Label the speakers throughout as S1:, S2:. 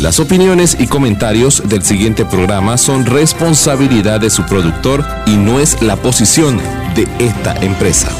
S1: Las opiniones y comentarios del siguiente programa son responsabilidad de su productor y no es la posición de esta empresa.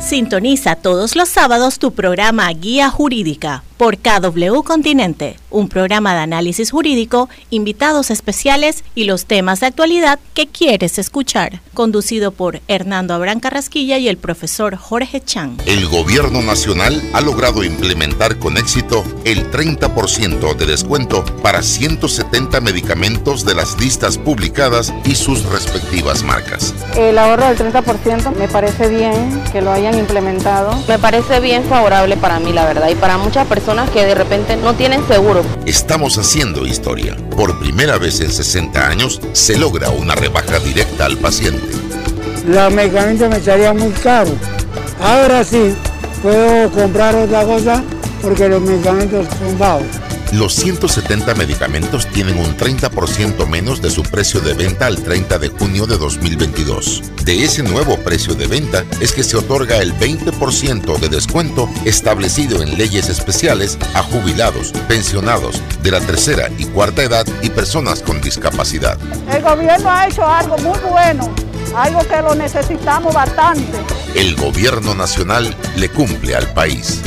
S2: Sintoniza todos los sábados tu programa Guía Jurídica por KW Continente, un programa de análisis jurídico, invitados especiales y los temas de actualidad que quieres escuchar, conducido por Hernando Abrán Carrasquilla y el profesor Jorge Chan.
S3: El gobierno nacional ha logrado implementar con éxito el 30% de descuento para 170 medicamentos de las listas publicadas y sus respectivas marcas.
S4: El ahorro del 30% me parece bien que lo hayan implementado.
S5: Me parece bien favorable para mí, la verdad, y para muchas personas que de repente no tienen seguro.
S3: Estamos haciendo historia. Por primera vez en 60 años se logra una rebaja directa al paciente.
S6: Los medicamentos me estarían muy caros. Ahora sí, puedo comprar otra cosa porque los medicamentos son bajos
S3: los 170 medicamentos tienen un 30% menos de su precio de venta al 30 de junio de 2022. De ese nuevo precio de venta es que se otorga el 20% de descuento establecido en leyes especiales a jubilados, pensionados de la tercera y cuarta edad y personas con discapacidad.
S4: El gobierno ha hecho algo muy bueno, algo que lo necesitamos bastante.
S3: El gobierno nacional le cumple al país.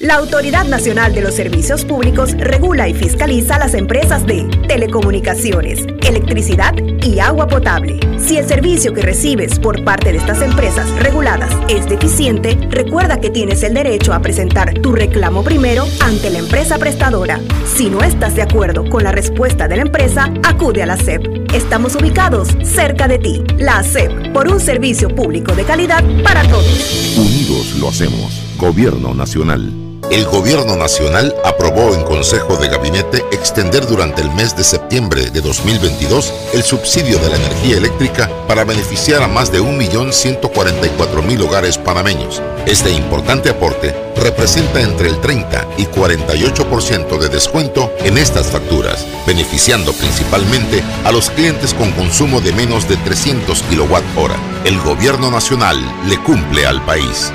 S2: La Autoridad Nacional de los Servicios Públicos regula y fiscaliza las empresas de telecomunicaciones, electricidad y agua potable. Si el servicio que recibes por parte de estas empresas reguladas es deficiente, recuerda que tienes el derecho a presentar tu reclamo primero ante la empresa prestadora. Si no estás de acuerdo con la respuesta de la empresa, acude a la SEP. Estamos ubicados cerca de ti. La SEP, por un servicio público de calidad para todos.
S3: Unidos lo hacemos. Gobierno Nacional. El Gobierno Nacional aprobó en Consejo de Gabinete extender durante el mes de septiembre de 2022 el subsidio de la energía eléctrica para beneficiar a más de 1.144.000 hogares panameños. Este importante aporte representa entre el 30 y 48% de descuento en estas facturas, beneficiando principalmente a los clientes con consumo de menos de 300 kWh. El Gobierno Nacional le cumple al país.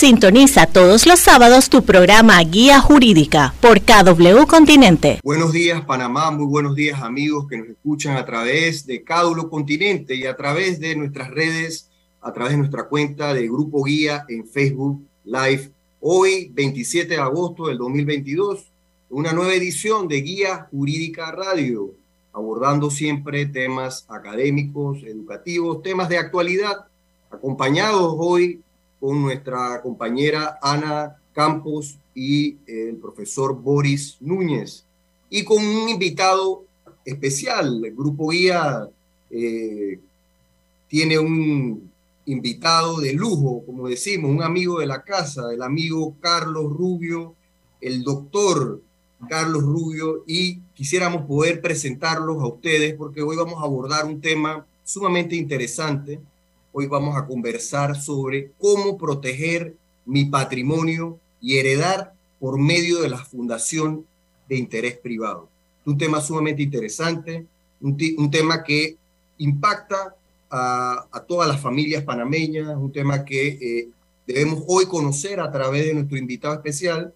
S2: Sintoniza todos los sábados tu programa Guía Jurídica por KW Continente.
S7: Buenos días Panamá, muy buenos días amigos que nos escuchan a través de KW Continente y a través de nuestras redes, a través de nuestra cuenta de Grupo Guía en Facebook Live. Hoy, 27 de agosto del 2022, una nueva edición de Guía Jurídica Radio, abordando siempre temas académicos, educativos, temas de actualidad, acompañados hoy con nuestra compañera Ana Campos y el profesor Boris Núñez, y con un invitado especial. El Grupo Guía eh, tiene un invitado de lujo, como decimos, un amigo de la casa, el amigo Carlos Rubio, el doctor Carlos Rubio, y quisiéramos poder presentarlos a ustedes porque hoy vamos a abordar un tema sumamente interesante Hoy vamos a conversar sobre cómo proteger mi patrimonio y heredar por medio de la fundación de interés privado. Un tema sumamente interesante, un, tema que impacta a, todas las familias panameñas, un tema que eh, debemos hoy conocer a través de nuestro invitado especial,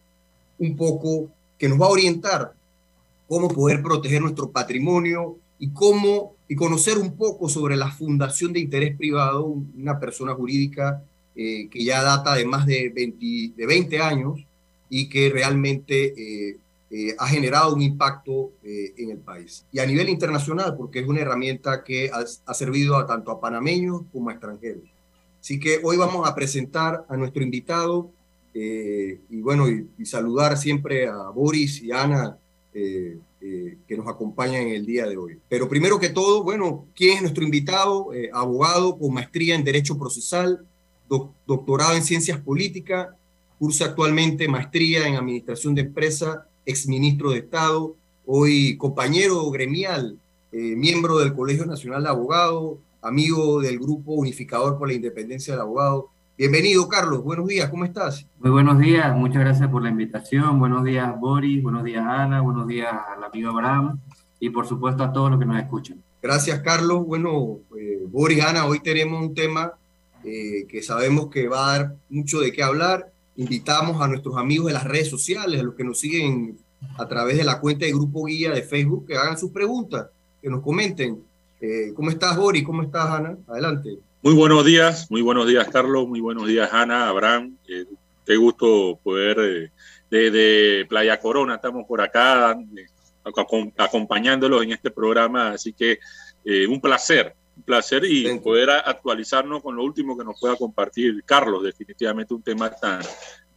S7: un poco que nos va a orientar cómo poder proteger nuestro patrimonio y cómo y conocer un poco sobre la fundación de interés privado, una persona jurídica eh, que ya data de más de 20, de 20 años y que realmente eh, eh, ha generado un impacto en el país. Y a nivel internacional, porque es una herramienta que ha, servido a, tanto a panameños como a extranjeros. Así que hoy vamos a presentar a nuestro invitado y bueno, y, saludar siempre a Boris y Ana eh, que nos acompañan en el día de hoy. Pero primero que todo, bueno, ¿quién es nuestro invitado? Eh, abogado con maestría en Derecho Procesal, doctorado en Ciencias Políticas, cursa actualmente maestría en Administración de Empresa, exministro de Estado, hoy compañero gremial, eh, miembro del Colegio Nacional de Abogados, amigo del Grupo Unificador por la Independencia del Abogado. Bienvenido, Carlos. Buenos días, ¿cómo estás?
S8: Muy buenos días, muchas gracias por la invitación. Buenos días, Boris. Buenos días, Ana. Buenos días al amigo Abraham. Y por supuesto a todos los que nos escuchan.
S7: Gracias, Carlos. Bueno, eh, Boris, Ana, hoy tenemos un tema eh, que sabemos que va a dar mucho de qué hablar invitamos a nuestros amigos de las redes sociales, a los que nos siguen a través de la cuenta de Grupo Guía de Facebook, que hagan sus preguntas, que nos comenten. Eh, ¿Cómo estás, Boris? ¿Cómo estás, Ana? Adelante.
S9: Muy buenos días, muy buenos días, Carlos. Muy buenos días, Ana, Abraham. Eh, qué gusto poder desde eh, Playa Corona, estamos por acá acompañándolos en este programa, así que un placer, un placer y poder actualizarnos con lo último que nos pueda compartir Carlos, definitivamente un tema tan,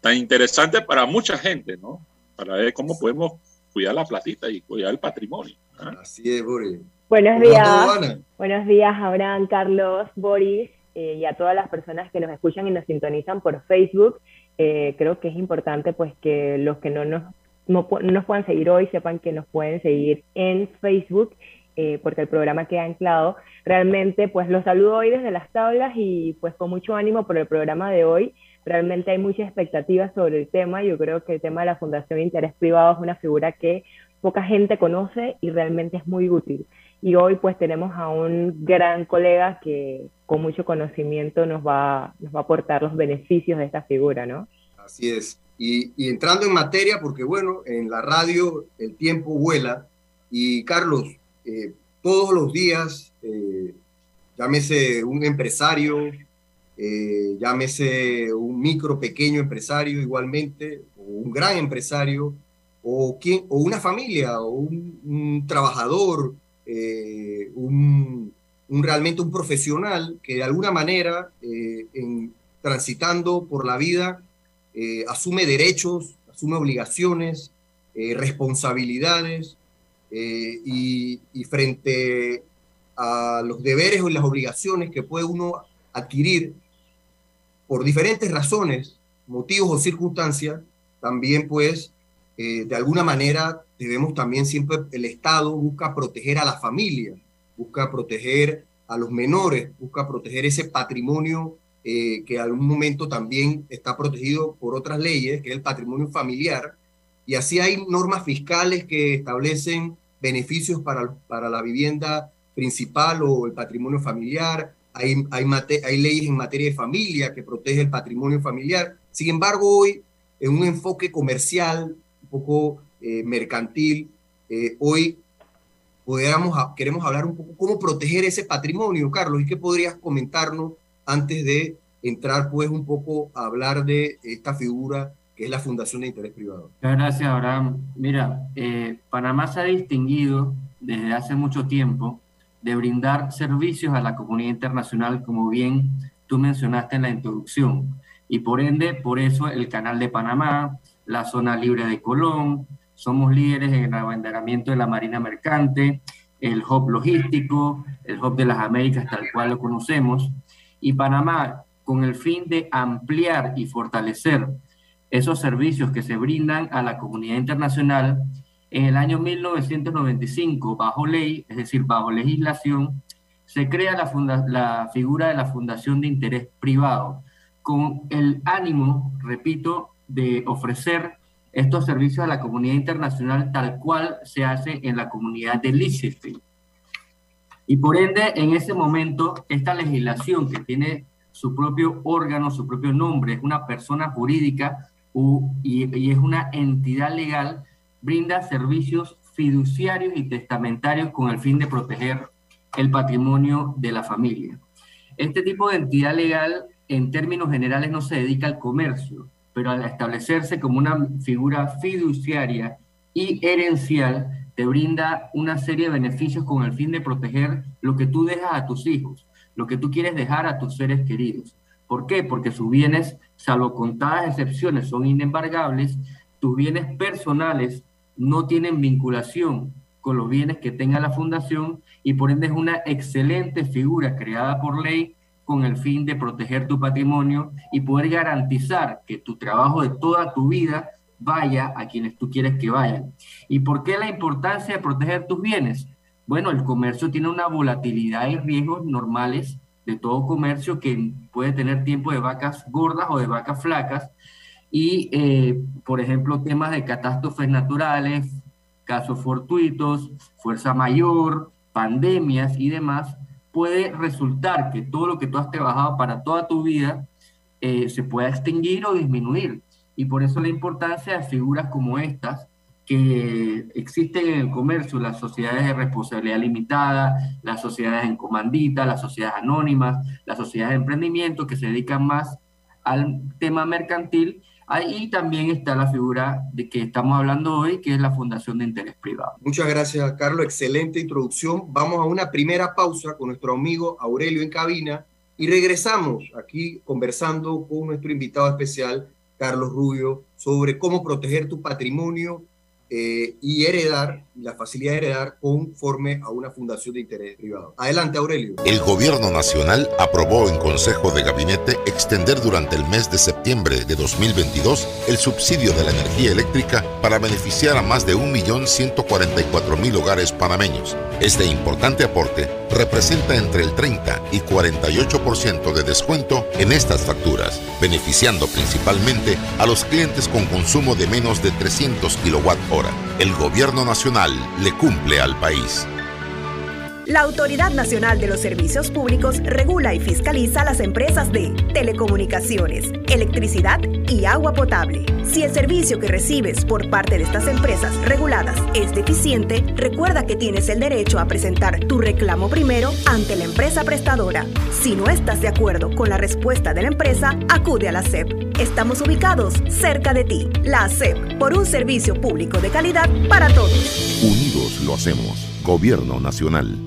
S9: tan interesante para mucha gente, ¿no? Para ver cómo podemos cuidar la platita y cuidar el patrimonio.
S7: ¿ah? Así es, Boris.
S10: Buenos días. Buenos días, Abraham, Carlos, Boris eh, y a todas las personas que nos escuchan y nos sintonizan por Facebook. Eh, creo que es importante pues que los que no nos, no, nos puedan seguir hoy sepan que nos pueden seguir en Facebook eh, porque el programa queda anclado. Realmente pues los saludo hoy desde las tablas y pues con mucho ánimo por el programa de hoy. Realmente hay muchas expectativas sobre el tema. Yo creo que el tema de la Fundación de Interés Privado es una figura que poca gente conoce y realmente es muy útil y hoy pues tenemos a un gran colega que con mucho conocimiento nos va, nos va a aportar los beneficios de esta figura, ¿no?
S7: Así es. Y, y entrando en materia, porque bueno, en la radio el tiempo vuela y Carlos, eh, todos los días, eh, llámese un empresario, eh, llámese un micro, pequeño empresario igualmente, o un gran empresario, o, quien, o una familia, o un, un trabajador, eh, un, realmente un profesional que de alguna manera, eh, en, transitando por la vida, eh, asume derechos, asume obligaciones, responsabilidades, y, frente a los deberes o las obligaciones que puede uno adquirir por diferentes razones, motivos o circunstancias, también pues de alguna manera debemos también siempre, el Estado busca proteger a la familia, busca proteger a los menores, busca proteger ese patrimonio eh, que en algún momento también está protegido por otras leyes, que es el patrimonio familiar. Y así hay normas fiscales que establecen beneficios para, para la vivienda principal o el patrimonio familiar. Hay, hay, hay leyes en materia de familia que protege el patrimonio familiar. Sin embargo, hoy, en un enfoque comercial, un poco eh, mercantil. Eh, hoy queremos hablar un poco cómo proteger ese patrimonio, Carlos, y qué podrías comentarnos antes de entrar pues un poco a hablar de esta figura que es la Fundación de Interés Privado.
S8: Gracias, Abraham. Mira, eh, Panamá se ha distinguido desde hace mucho tiempo de brindar servicios a la comunidad internacional, como bien tú mencionaste en la introducción. Y por ende, por eso el Canal de Panamá, la Zona Libre de Colón, somos líderes en el abanderamiento de la Marina Mercante, el hub logístico, el hub de las Américas tal cual lo conocemos, y Panamá, con el fin de ampliar y fortalecer esos servicios que se brindan a la comunidad internacional, en el año 1995, bajo ley, es decir, bajo legislación, se crea la, la figura de la Fundación de Interés Privado, con el ánimo, repito, de ofrecer estos servicios a la comunidad internacional tal cual se hace en la comunidad de Liechtenstein. Y por ende, en ese momento, esta legislación que tiene su propio órgano, su propio nombre, es una persona jurídica y, es una entidad legal, brinda servicios fiduciarios y testamentarios con el fin de proteger el patrimonio de la familia. Este tipo de entidad legal, en términos generales, no se dedica al comercio, pero al establecerse como una figura fiduciaria y herencial, te brinda una serie de beneficios con el fin de proteger lo que tú dejas a tus hijos, lo que tú quieres dejar a tus seres queridos. ¿Por qué? Porque sus bienes, salvo contadas excepciones, son inembargables, tus bienes personales no tienen vinculación con los bienes que tenga la fundación y por ende es una excelente figura creada por ley con el fin de proteger tu patrimonio y poder garantizar que tu trabajo de toda tu vida vaya a quienes tú quieres que vayan. ¿Y por qué la importancia de proteger tus bienes? Bueno, el comercio tiene una volatilidad y riesgos normales de todo comercio que puede tener tiempo de vacas gordas o de vacas flacas y, eh, por ejemplo, temas de catástrofes naturales, casos fortuitos, fuerza mayor, pandemias y demás, puede resultar que todo lo que tú has trabajado para toda tu vida eh, se pueda extinguir o disminuir. Y por eso la importancia de figuras como estas, que existen en el comercio, las sociedades de responsabilidad limitada, las sociedades en comandita, las sociedades anónimas, las sociedades de emprendimiento que se dedican más al tema mercantil. Ahí también está la figura de que estamos hablando hoy, que es la Fundación de Interés Privado.
S7: Muchas gracias, Carlos. Excelente introducción. Vamos a una primera pausa con nuestro amigo Aurelio en cabina y regresamos aquí conversando con nuestro invitado especial, Carlos Rubio, sobre cómo proteger tu patrimonio eh, y heredar, la facilidad de heredar conforme a una fundación de interés privado. Adelante, Aurelio.
S3: El gobierno nacional aprobó en Consejo de Gabinete extender durante el mes de septiembre de 2022 el subsidio de la energía eléctrica para beneficiar a más de 1.144.000 hogares panameños. Este importante aporte representa entre el 30 y 48% de descuento en estas facturas, beneficiando principalmente a los clientes con consumo de menos de 300 el gobierno nacional le cumple al país.
S2: La Autoridad Nacional de los Servicios Públicos regula y fiscaliza las empresas de telecomunicaciones, electricidad y agua potable. Si el servicio que recibes por parte de estas empresas reguladas es deficiente, recuerda que tienes el derecho a presentar tu reclamo primero ante la empresa prestadora. Si no estás de acuerdo con la respuesta de la empresa, acude a la SEP. Estamos ubicados cerca de ti. La SEP, por un servicio público de calidad para todos.
S3: Unidos lo hacemos. Gobierno Nacional.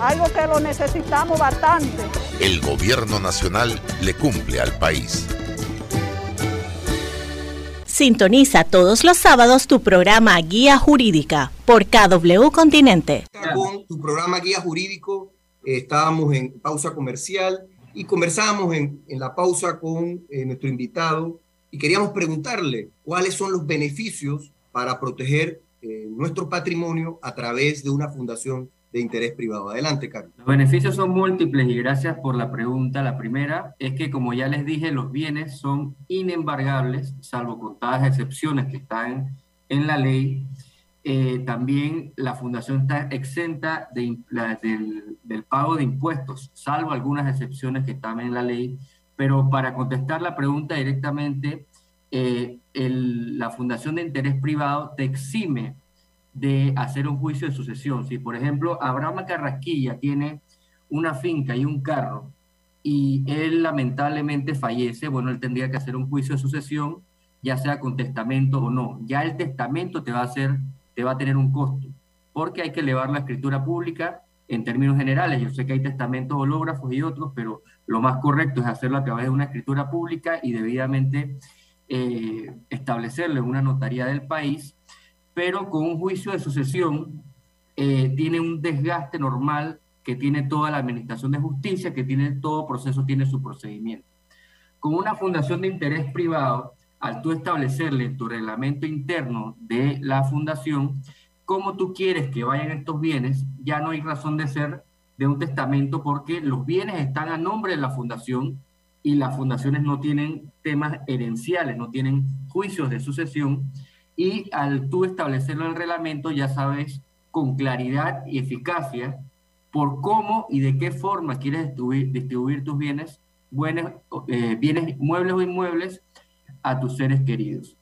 S4: algo que lo necesitamos bastante.
S3: El gobierno nacional le cumple al país.
S11: Sintoniza todos los sábados tu programa Guía Jurídica por KW Continente.
S7: Con tu programa Guía Jurídico eh, estábamos en pausa comercial y conversábamos en, la pausa con eh, nuestro invitado y queríamos preguntarle cuáles son los beneficios para proteger eh, nuestro patrimonio a través de una fundación de interés privado. Adelante, Carlos.
S8: Los beneficios son múltiples y gracias por la pregunta. La primera es que, como ya les dije, los bienes son inembargables, salvo contadas excepciones que están en la ley. Eh, también la fundación está exenta de, del, pago de impuestos, salvo algunas excepciones que están en la ley. Pero para contestar la pregunta directamente, eh, la fundación de interés privado te exime de hacer un juicio de sucesión. Si, por ejemplo, Abraham Carrasquilla tiene una finca y un carro y él lamentablemente fallece, bueno, él tendría que hacer un juicio de sucesión, ya sea con testamento o no. Ya el testamento te va a hacer, te va a tener un costo, porque hay que elevar la escritura pública en términos generales. Yo sé que hay testamentos hológrafos y otros, pero lo más correcto es hacerlo a través de una escritura pública y debidamente eh, establecerlo en una notaría del país pero con un juicio de sucesión eh, tiene un desgaste normal que tiene toda la administración de justicia, que tiene todo proceso, tiene su procedimiento. Con una fundación de interés privado, al tú establecerle tu reglamento interno de la fundación cómo tú quieres que vayan estos bienes, ya no hay razón de ser de un testamento porque los bienes están a nombre de la fundación y las fundaciones no tienen temas herenciales, no tienen juicios de sucesión y al tú establecerlo en el reglamento ya sabes con claridad y eficacia por cómo y de qué forma quieres distribuir, tus bienes, buenos, eh, bienes muebles o inmuebles a tus seres queridos.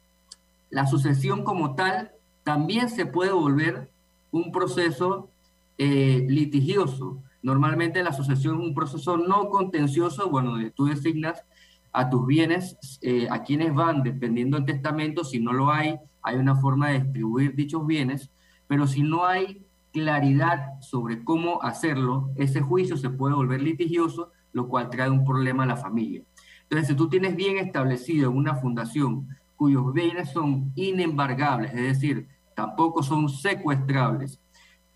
S8: La sucesión como tal también se puede volver un proceso eh, litigioso. Normalmente la sucesión es un proceso no contencioso, bueno, donde tú designas a tus bienes, eh, a quienes van, dependiendo del testamento, si no lo hay, hay una forma de distribuir dichos bienes, pero si no hay claridad sobre cómo hacerlo, ese juicio se puede volver litigioso, lo cual trae un problema a la familia. Entonces, si tú tienes bien establecido una fundación cuyos bienes son inembargables, es decir, tampoco son secuestrables,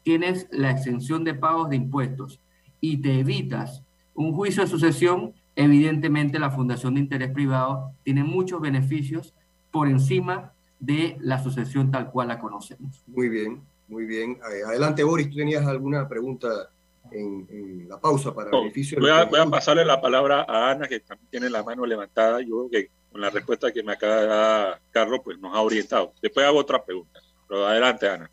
S8: tienes la exención de pagos de impuestos y te evitas un juicio de sucesión, evidentemente la fundación de interés privado tiene muchos beneficios por encima de la sucesión tal cual la conocemos.
S7: Muy bien, muy bien. Eh, adelante, Boris, ¿tú tenías alguna pregunta en, la pausa para beneficio?
S9: Voy a, voy a, pasarle la palabra a Ana, que también tiene la mano levantada. Yo creo que con la respuesta que me acaba de dar Carlos, pues nos ha orientado. Después hago otra pregunta. Pero adelante, Ana.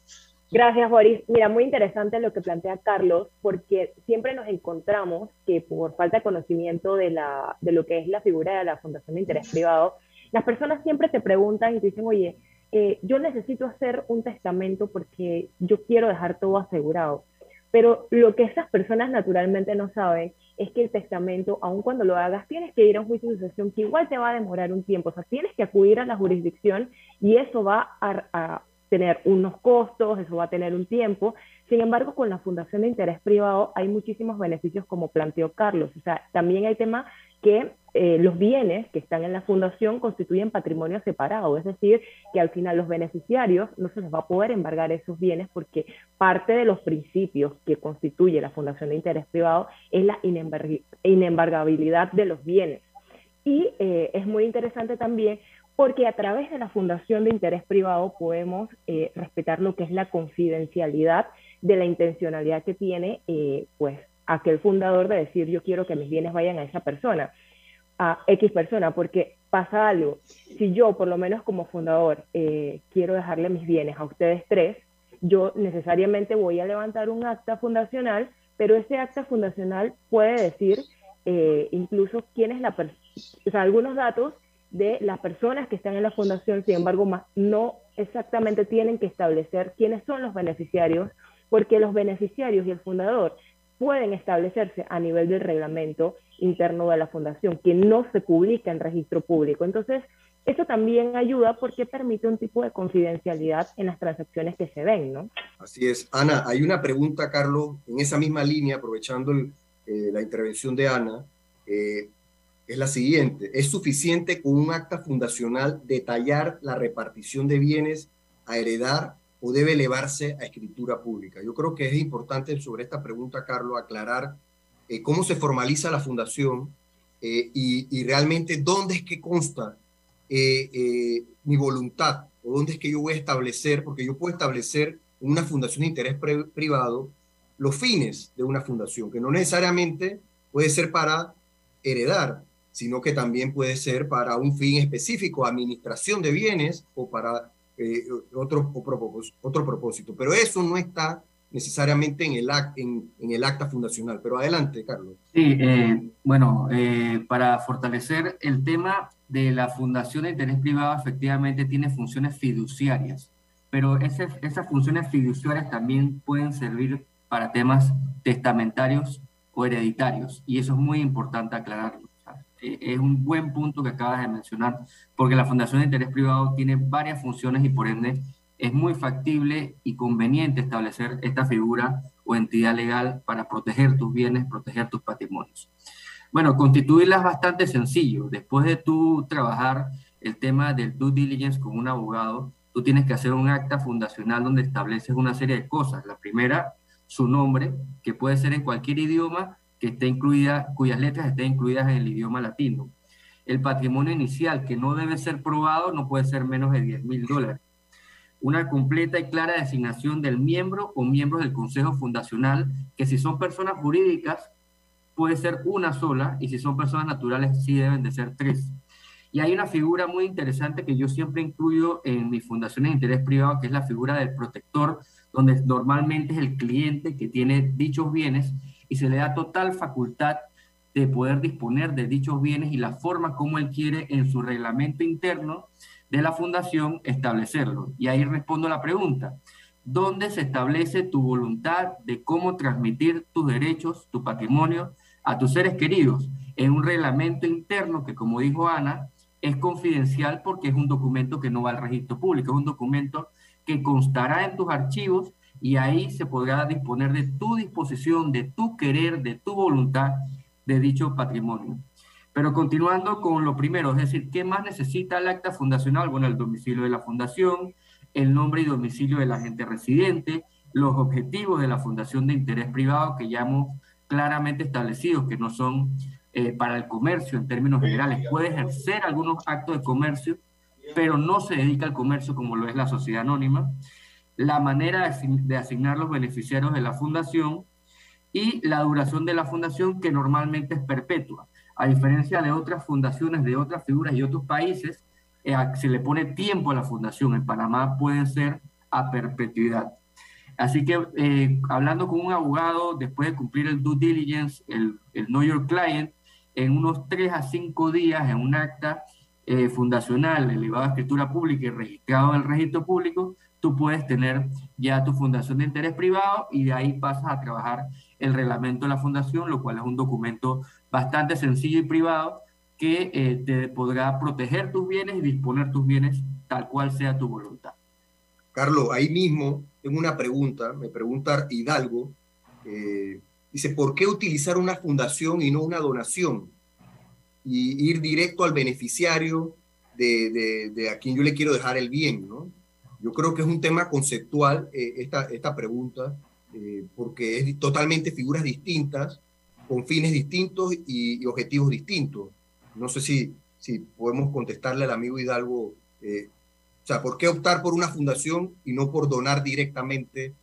S10: Gracias, Boris. Mira, muy interesante lo que plantea Carlos, porque siempre nos encontramos que por falta de conocimiento de, la, de lo que es la figura de la Fundación de Interés Privado, las personas siempre te preguntan y te dicen, oye, eh, yo necesito hacer un testamento porque yo quiero dejar todo asegurado. Pero lo que esas personas naturalmente no saben es que el testamento, aun cuando lo hagas, tienes que ir a un juicio de sucesión que igual te va a demorar un tiempo. O sea, tienes que acudir a la jurisdicción y eso va a tener unos costos, eso va a tener un tiempo. Sin embargo, con la Fundación de Interés Privado hay muchísimos beneficios, como planteó Carlos. O sea, también hay tema que eh, los bienes que están en la fundación constituyen patrimonio separado, es decir, que al final los beneficiarios no se les va a poder embargar esos bienes porque parte de los principios que constituye la fundación de interés privado es la inembargabilidad de los bienes. Y eh, es muy interesante también porque a través de la fundación de interés privado podemos eh, respetar lo que es la confidencialidad de la intencionalidad que tiene pues aquel fundador de decir yo quiero que mis bienes vayan a esa persona, a X persona, porque pasa algo, si yo por lo menos como fundador eh, quiero dejarle mis bienes a ustedes tres, yo necesariamente voy a levantar un acta fundacional, pero ese acta fundacional puede decir incluso quién es la o sea, algunos datos de las personas que están en la fundación, sin embargo, más no exactamente tienen que establecer quiénes son los beneficiarios, porque los beneficiarios y el fundador pueden establecerse a nivel del reglamento interno de la fundación, que no se publica en registro público. Entonces, eso también ayuda porque permite un tipo de confidencialidad en las transacciones que se ven, ¿no?
S7: Así es. Ana, hay una pregunta, Carlos, en esa misma línea, aprovechando eh, la intervención de Ana. Eh, es la siguiente. ¿Es suficiente con un acta fundacional detallar la repartición de bienes a heredar o debe elevarse a escritura pública? Yo creo que es importante sobre esta pregunta, Carlos, aclarar eh, cómo se formaliza la fundación eh, y, realmente dónde es que consta eh, mi voluntad o dónde es que yo voy a establecer, porque yo puedo establecer una fundación de interés privado los fines de una fundación, que no necesariamente puede ser para heredar, sino que también puede ser para un fin específico, administración de bienes o para eh, otro, otro propósito. Pero eso no está necesariamente en el, en, en el acta fundacional. Pero adelante, Carlos.
S8: Sí, eh, bueno, eh, para fortalecer el tema de la fundación de interés privado, efectivamente tiene funciones fiduciarias, pero esas funciones fiduciarias también pueden servir para temas testamentarios o hereditarios, y eso es muy importante aclararlo. Eh, es un buen punto que acabas de mencionar, porque la Fundación de Interés Privado tiene varias funciones y por ende es muy factible y conveniente establecer esta figura o entidad legal para proteger tus bienes, proteger tus patrimonios. Bueno, constituirla es bastante sencillo. Después de tú trabajar el tema del due diligence con un abogado, tú tienes que hacer un acta fundacional donde estableces una serie de cosas. La primera, su nombre, que puede ser en cualquier idioma, que esté incluida, cuyas letras estén incluidas en el idioma latino. El patrimonio inicial, que no debe ser probado, no puede ser menos de 10 mil dólares. Una completa y clara designación del miembro o miembros del Consejo Fundacional, que si son personas jurídicas, puede ser una sola, y si son personas naturales, sí deben de ser tres. Y hay una figura muy interesante que yo siempre incluyo en mis fundaciones de interés privado, que es la figura del protector, donde normalmente es el cliente que tiene dichos bienes y se le da total facultad de poder disponer de dichos bienes y la forma como él quiere en su reglamento interno de la fundación establecerlo. Y ahí respondo la pregunta. ¿Dónde se establece tu voluntad de cómo transmitir tus derechos, tu patrimonio a tus seres queridos? En un reglamento interno que, como dijo Ana, es confidencial porque es un documento que no va al registro público, es un documento que constará en tus archivos y ahí se podrá disponer de tu disposición, de tu querer, de tu voluntad de dicho patrimonio. Pero continuando con lo primero, es decir, ¿qué más necesita el acta fundacional? Bueno, el domicilio de la fundación, el nombre y domicilio del agente residente, los objetivos de la fundación de interés privado que ya hemos claramente establecidos, que no son eh, para el comercio en términos generales. Puede ejercer algunos actos de comercio, pero no se dedica al comercio como lo es la sociedad anónima. La manera de asignar los beneficiarios de la fundación y la duración de la fundación que normalmente es perpetua. A diferencia de otras fundaciones de otras figuras y otros países, eh, se le pone tiempo a la fundación. En Panamá puede ser a perpetuidad. Así que eh, hablando con un abogado, después de cumplir el due diligence, el, el know your client, en unos tres a cinco días en un acta eh, fundacional elevado a escritura pública y registrado en el registro público, tú puedes tener ya tu fundación de interés privado y de ahí pasas a trabajar el reglamento de la fundación, lo cual es un documento bastante sencillo y privado que eh, te podrá proteger tus bienes y disponer tus bienes tal cual sea tu voluntad.
S7: Carlos, ahí mismo tengo una pregunta, me pregunta Hidalgo, dice, ¿por qué utilizar una fundación y no una donación? Y ir directo al beneficiario de, de, a quien yo le quiero dejar el bien, ¿no? Yo creo que es un tema conceptual eh, esta, esta pregunta, eh, porque es totalmente figuras distintas, con fines distintos y, objetivos distintos. No sé si, si podemos contestarle al amigo Hidalgo, eh, o sea, ¿por qué optar por una fundación y no por donar directamente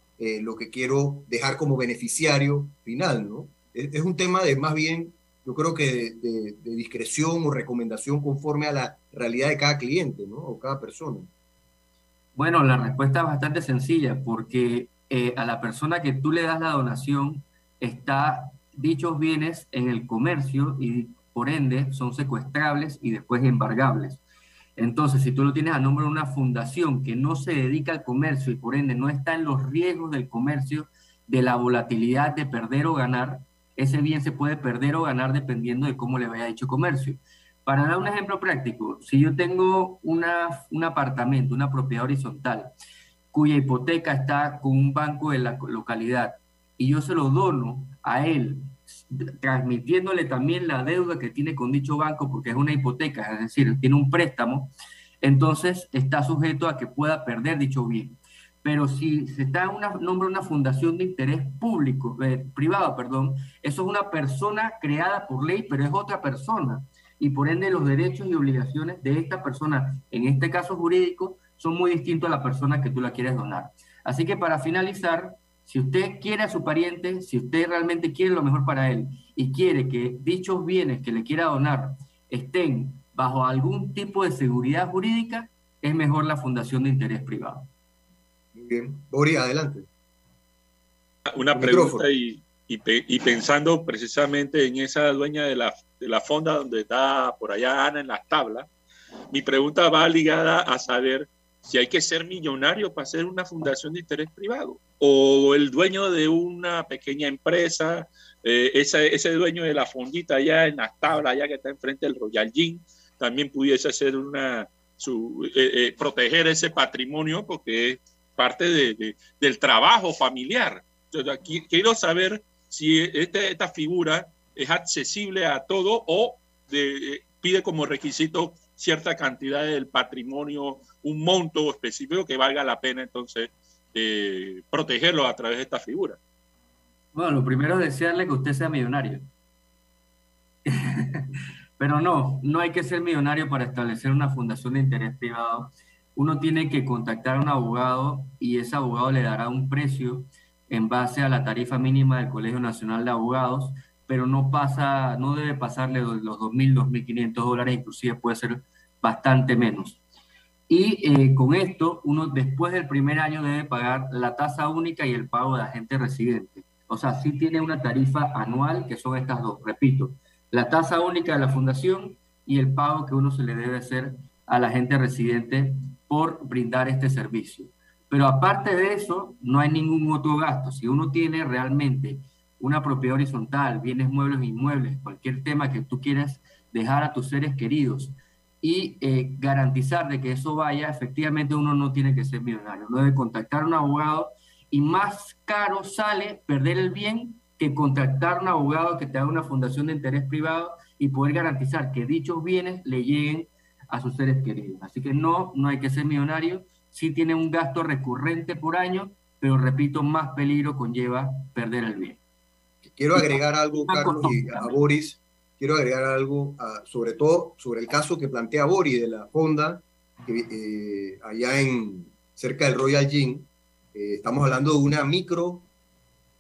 S7: lo que quiero dejar como beneficiario final? ¿no? Es, un tema de más bien, yo creo que de, de, discreción o recomendación conforme a la realidad de cada cliente ¿no? o cada persona.
S8: Bueno, la respuesta es bastante sencilla, porque eh, a la persona que tú le das la donación está dichos bienes en el comercio y por ende son secuestrables y después embargables. Entonces, si tú lo tienes a nombre de una fundación que no se dedica al comercio y por ende no está en los riesgos del comercio, de la volatilidad de perder o ganar, ese bien se puede perder o ganar dependiendo de cómo le vaya dicho comercio. Para dar un ejemplo práctico, si yo tengo una, un apartamento, una propiedad horizontal, cuya hipoteca está con un banco de la localidad y yo se lo dono a él, transmitiéndole también la deuda que tiene con dicho banco, porque es una hipoteca, es decir, tiene un préstamo, entonces está sujeto a que pueda perder dicho bien. Pero si se está en una, nombre una fundación de interés público, eh, privado, perdón, eso es una persona creada por ley, pero es otra persona. Y por ende los derechos y obligaciones de esta persona, en este caso jurídico, son muy distintos a la persona que tú la quieres donar. Así que para finalizar, si usted quiere a su pariente, si usted realmente quiere lo mejor para él y quiere que dichos bienes que le quiera donar estén bajo algún tipo de seguridad jurídica, es mejor la fundación de interés privado.
S7: Muy bien. Boris, adelante.
S9: Una pregunta y, y, pensando precisamente en esa dueña de la, de la fonda donde está por allá Ana en las tablas, mi pregunta va ligada a saber si hay que ser millonario para hacer una fundación de interés privado o el dueño de una pequeña empresa, eh, ese, ese, dueño de la fondita allá en las tablas, allá que está enfrente del Royal Gin, también pudiese hacer una, su, eh, eh, proteger ese patrimonio porque es parte de, del trabajo familiar. Entonces, aquí, quiero saber si este, esta figura es accesible a todo o de, pide como requisito cierta cantidad del patrimonio, un monto específico que valga la pena entonces eh, protegerlo a través de esta figura.
S8: Bueno, lo primero es desearle que usted sea millonario. Pero no, no hay que ser millonario para establecer una fundación de interés privado. Uno tiene que contactar a un abogado y ese abogado le dará un precio en base a la tarifa mínima del Colegio Nacional de Abogados pero no pasa, no debe pasarle los 2.000, 2.500 dólares, inclusive puede ser bastante menos. Y eh, con esto, uno después del primer año debe pagar la tasa única y el pago de agente residente. O sea, sí tiene una tarifa anual que son estas dos, repito, la tasa única de la fundación y el pago que uno se le debe hacer al agente residente por brindar este servicio. Pero aparte de eso, no hay ningún otro gasto. Si uno tiene realmente una propiedad horizontal, bienes muebles e inmuebles, cualquier tema que tú quieras dejar a tus seres queridos y eh, garantizar de que eso vaya, efectivamente uno no tiene que ser millonario, uno debe contactar a un abogado y más caro sale perder el bien que contactar a un abogado que te haga una fundación de interés privado y poder garantizar que dichos bienes le lleguen a sus seres queridos. Así que no, no hay que ser millonario, sí tiene un gasto recurrente por año, pero repito, más peligro conlleva perder el bien.
S7: Quiero agregar algo, Carlos, y a Boris, quiero agregar algo, sobre todo sobre el caso que plantea Boris de la Honda, que, eh, allá en cerca del Royal Gym. Eh, estamos hablando de una micro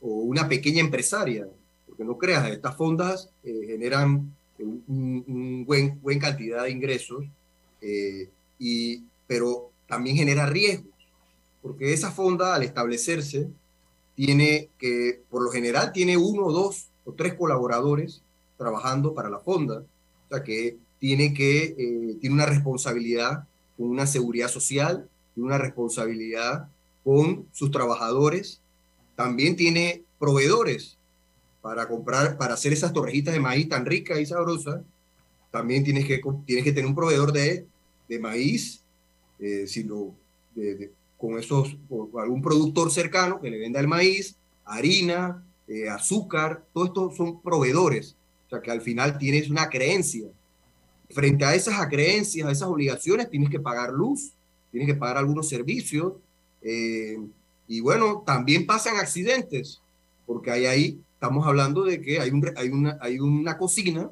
S7: o una pequeña empresaria, porque no creas, estas fondas eh, generan un, buen, buen cantidad de ingresos, y, pero también genera riesgos, porque esa fonda al establecerse tiene que, por lo general, tiene uno, dos o tres colaboradores trabajando para la fonda, o sea que tiene que, eh, tiene una responsabilidad con una seguridad social, una responsabilidad con sus trabajadores, también tiene proveedores para comprar, para hacer esas torrejitas de maíz tan ricas y sabrosas, también tienes que, tienes que tener un proveedor de, de maíz, eh, si lo, con esos, algún productor cercano que le venda el maíz, harina, eh, azúcar, todo esto son proveedores. O sea que al final tienes una creencia. Frente a esas creencias, a esas obligaciones, tienes que pagar luz, tienes que pagar algunos servicios. Eh, y bueno, también pasan accidentes, porque hay ahí, estamos hablando de que hay, un, hay, una, hay una cocina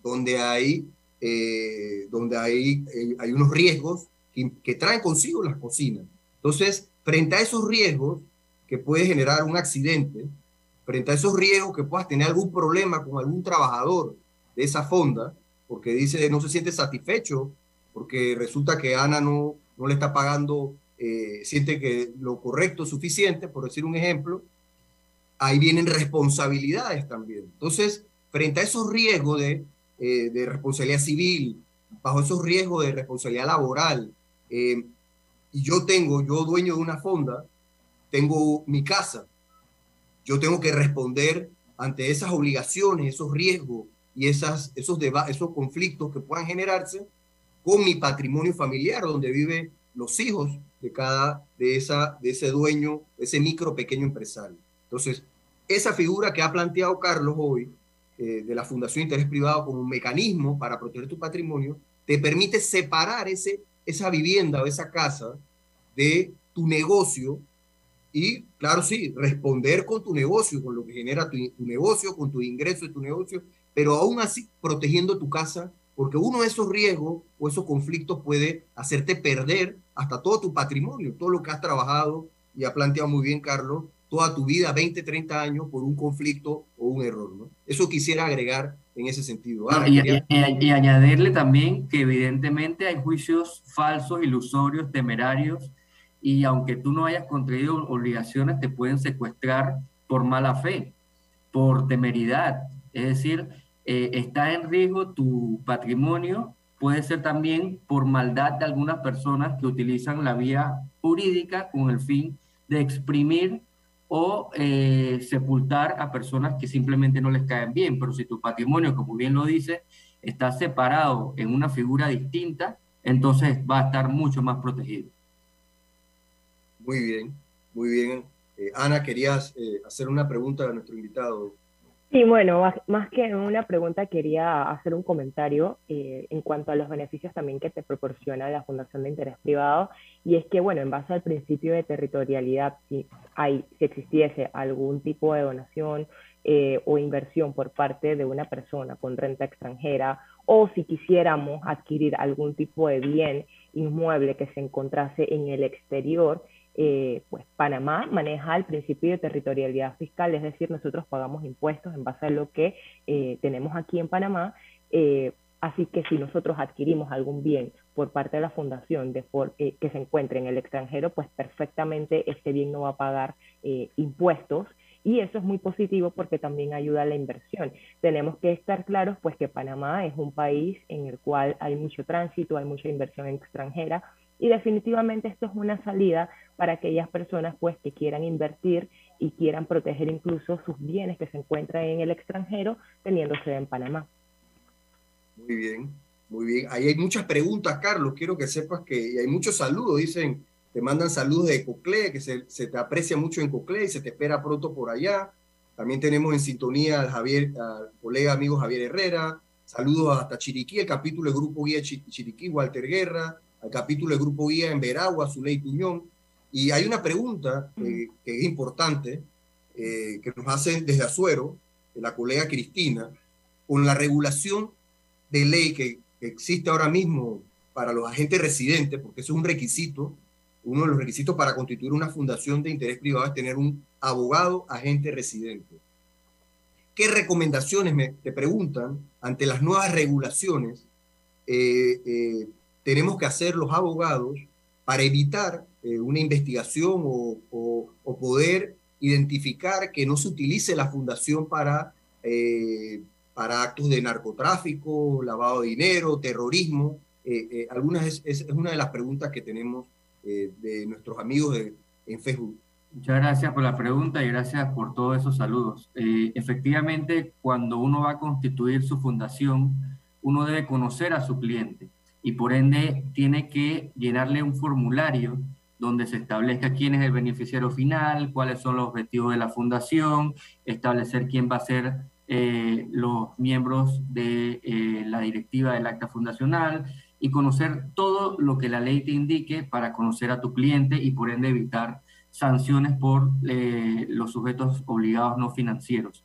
S7: donde hay, eh, donde hay, hay unos riesgos que, traen consigo las cocinas. Entonces, frente a esos riesgos que puede generar un accidente, frente a esos riesgos que puedas tener algún problema con algún trabajador de esa fonda, porque dice no se siente satisfecho, porque resulta que Ana no, no le está pagando, eh, siente que lo correcto es suficiente, por decir un ejemplo, ahí vienen responsabilidades también. Entonces, frente a esos riesgos de, eh, de responsabilidad civil, bajo esos riesgos de responsabilidad laboral, eh, y yo tengo, yo dueño de una fonda, tengo mi casa, yo tengo que responder ante esas obligaciones, esos riesgos y esas, esos, esos conflictos que puedan generarse con mi patrimonio familiar, donde viven los hijos de cada, de, esa, de ese dueño, ese micro pequeño empresario. Entonces, esa figura que ha planteado Carlos hoy, eh, de la Fundación Interés Privado como un mecanismo para proteger tu patrimonio, te permite separar ese esa vivienda o esa casa de tu negocio y, claro, sí, responder con tu negocio, con lo que genera tu, negocio, con tu ingreso de tu negocio, pero aún así protegiendo tu casa, porque uno de esos riesgos o esos conflictos puede hacerte perder hasta todo tu patrimonio, todo lo que has trabajado y ha planteado muy bien Carlos, toda tu vida, 20, 30 años, por un conflicto o un error. ¿no? Eso quisiera agregar en ese sentido.
S8: y, añadirle también que evidentemente hay juicios falsos, ilusorios, temerarios, y aunque tú no hayas contraído obligaciones, te pueden secuestrar por mala fe, por temeridad. Es decir, eh, está en riesgo tu patrimonio, puede ser también por maldad de algunas personas que utilizan la vía jurídica con el fin de exprimir o eh, sepultar a personas que simplemente no les caen bien. Pero si tu patrimonio, como bien lo dice, está separado en una figura distinta, entonces va a estar mucho más protegido.
S7: Muy bien, muy bien. Eh, Ana, querías eh, hacer una pregunta a nuestro invitado.
S10: Sí, bueno, más que una pregunta quería hacer un comentario eh, en cuanto a los beneficios también que te proporciona la Fundación de Interés Privado y es que, bueno, en base al principio de territorialidad, si, hay, si existiese algún tipo de donación eh, o inversión por parte de una persona con renta extranjera o si quisiéramos adquirir algún tipo de bien inmueble que se encontrase en el exterior, eh, pues Panamá maneja el principio de territorialidad fiscal, es decir, nosotros pagamos impuestos en base a lo que eh, tenemos aquí en Panamá. Eh, así que si nosotros adquirimos algún bien por parte de la fundación de que se encuentre en el extranjero, pues perfectamente este bien no va a pagar impuestos y eso es muy positivo porque también ayuda a la inversión. Tenemos que estar claros pues que Panamá es un país en el cual hay mucho tránsito, hay mucha inversión extranjera y definitivamente esto es una salida para aquellas personas pues que quieran invertir y quieran proteger incluso sus bienes que se encuentran en el extranjero teniendo sede en Panamá.
S7: Muy bien. Muy bien, ahí hay muchas preguntas, Carlos. Quiero que sepas que hay muchos saludos. Dicen, te mandan saludos de Cocle, que se, te aprecia mucho en Cocle y se te espera pronto por allá. También tenemos en sintonía al, Javier, al colega amigo Javier Herrera. Saludos hasta Chiriquí, el capítulo de Grupo Guía Chiriquí, Walter Guerra, al capítulo de Grupo Guía en Veragua, Zuley Tuñón. Y hay una pregunta eh, que es importante, eh, que nos hace desde Azuero, la colega Cristina, con la regulación de ley que existe ahora mismo para los agentes residentes, porque eso es un requisito, uno de los requisitos para constituir una fundación de interés privado es tener un abogado agente residente. ¿Qué recomendaciones me, te preguntan ante las nuevas regulaciones eh, eh, tenemos que hacer los abogados para evitar eh, una investigación o, o, poder identificar que no se utilice la fundación para para actos de narcotráfico, lavado de dinero, terrorismo. Eh, eh, algunas es, es, una de las preguntas que tenemos eh, de nuestros amigos de, en Facebook.
S8: Muchas gracias por la pregunta y gracias por todos esos saludos. efectivamente, cuando uno va a constituir su fundación, uno debe conocer a su cliente y por ende tiene que llenarle un formulario donde se establezca quién es el beneficiario final, cuáles son los objetivos de la fundación, establecer quién va a ser eh, los miembros de eh, la directiva del acta fundacional y conocer todo lo que la ley te indique para conocer a tu cliente y por ende evitar sanciones por eh, los sujetos obligados no financieros.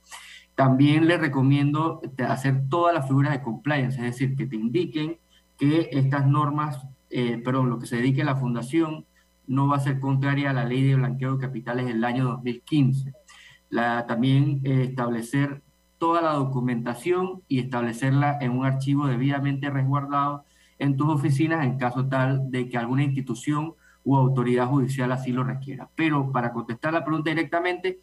S8: También le recomiendo hacer todas las figuras de compliance, es decir, que te indiquen que estas normas, perdón, lo que se dedique a la fundación no va a ser contraria a la ley de blanqueo de capitales del año 2015. La, también establecer toda la documentación y establecerla en un archivo debidamente resguardado en tus oficinas en caso tal de que alguna institución u autoridad judicial así lo requiera. Pero para contestar la pregunta directamente,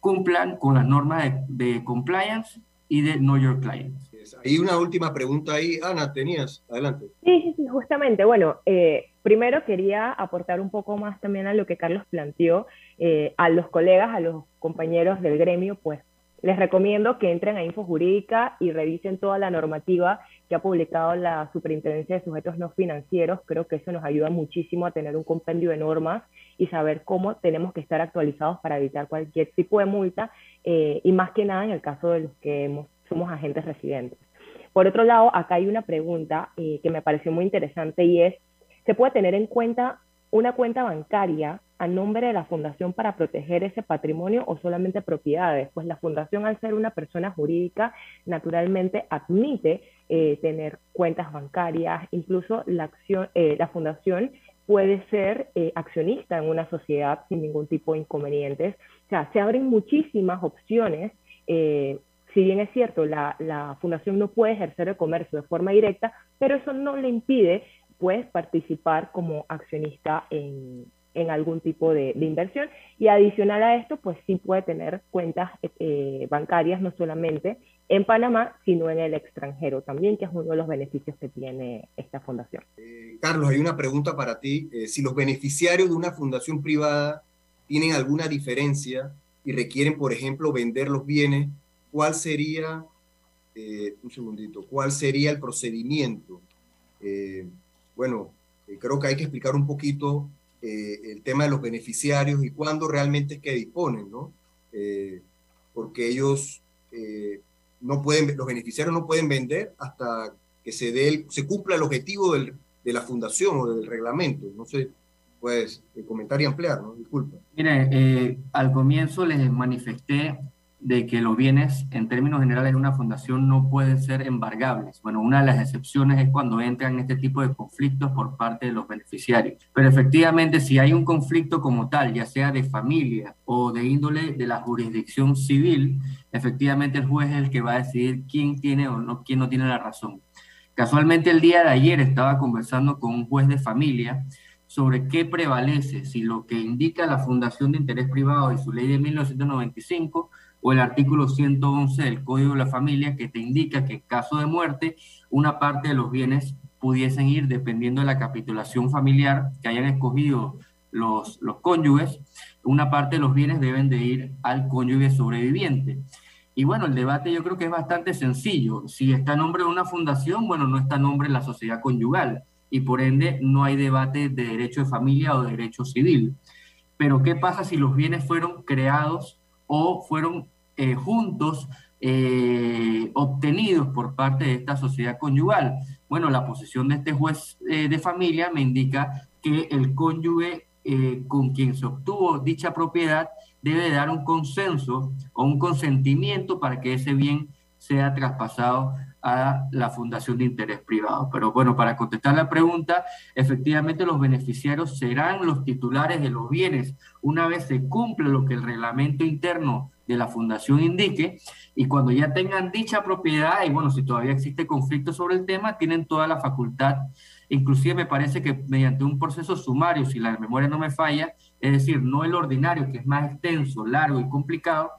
S8: cumplan con las normas de, compliance y de Know Your Client.
S7: Y una última pregunta ahí, Ana, tenías, adelante.
S10: Sí, sí, justamente. Bueno, eh, primero quería aportar un poco más también a lo que Carlos planteó, eh, a los colegas, a los compañeros del gremio, pues les recomiendo que entren a Info Jurídica y revisen toda la normativa que ha publicado la Superintendencia de Sujetos No Financieros. Creo que eso nos ayuda muchísimo a tener un compendio de normas y saber cómo tenemos que estar actualizados para evitar cualquier tipo de multa eh, y más que nada en el caso de los que somos agentes residentes. Por otro lado, acá hay una pregunta eh, que me pareció muy interesante y es, ¿se puede tener en cuenta una cuenta bancaria a nombre de la fundación para proteger ese patrimonio o solamente propiedades? Pues la fundación, al ser una persona jurídica, naturalmente admite eh, tener cuentas bancarias, incluso la, acción, eh, la fundación puede ser eh, accionista en una sociedad sin ningún tipo de inconvenientes. O sea, se abren muchísimas opciones. si bien es cierto, la, la fundación no puede ejercer el comercio de forma directa, pero eso no le impide pues participar como accionista en, en algún tipo de, inversión. Y adicional a esto, pues sí puede tener cuentas eh, bancarias no solamente en Panamá, sino en el extranjero también, que es uno de los beneficios que tiene esta fundación.
S7: Eh, Carlos, hay una pregunta para ti. Eh, si los beneficiarios de una fundación privada tienen alguna diferencia y requieren, por ejemplo, vender los bienes, ¿cuál sería, un segundito, cuál sería el procedimiento? bueno, creo que hay que explicar un poquito eh, el tema de los beneficiarios y cuándo realmente es que disponen, ¿no? Eh, porque ellos eh, no pueden, los beneficiarios no pueden vender hasta que se, dé se cumpla el objetivo de la fundación o del reglamento. No sé, puedes comentar y ampliar, ¿no? Disculpa.
S8: Mire, al comienzo les manifesté de que los bienes en términos generales de una fundación no pueden ser embargables. Bueno, una de las excepciones es cuando entran este tipo de conflictos por parte de los beneficiarios. Pero efectivamente, si hay un conflicto como tal, ya sea de familia o de índole de la jurisdicción civil, efectivamente el juez es el que va a decidir quién tiene o no, quién no tiene la razón. Casualmente el día de ayer estaba conversando con un juez de familia sobre qué prevalece, si lo que indica la Fundación de Interés Privado y su ley de 1995 o el artículo 111 del Código de la Familia que te indica que en caso de muerte una parte de los bienes pudiesen ir, dependiendo de la capitulación familiar que hayan escogido los, los cónyuges, una parte de los bienes deben de ir al cónyuge sobreviviente. Y bueno, el debate yo creo que es bastante sencillo. Si está en nombre de una fundación, bueno, no está en nombre de la sociedad conyugal y por ende no hay debate de derecho de familia o de derecho civil. Pero ¿qué pasa si los bienes fueron creados o fueron eh, juntos eh, obtenidos por parte de esta sociedad conyugal? Bueno, la posición de este juez eh, de familia me indica que el cónyuge con quien se obtuvo dicha propiedad debe dar un consenso o un consentimiento para que ese bien sea traspasado a la fundación de interés privado. Pero bueno, para contestar la pregunta, efectivamente los beneficiarios serán los titulares de los bienes una vez se cumple lo que el reglamento interno de la fundación indique y cuando ya tengan dicha propiedad y bueno, si todavía existe conflicto sobre el tema, tienen toda la facultad, inclusive me parece que mediante un proceso sumario, si la memoria no me falla, es decir, no el ordinario que es más extenso, largo y complicado,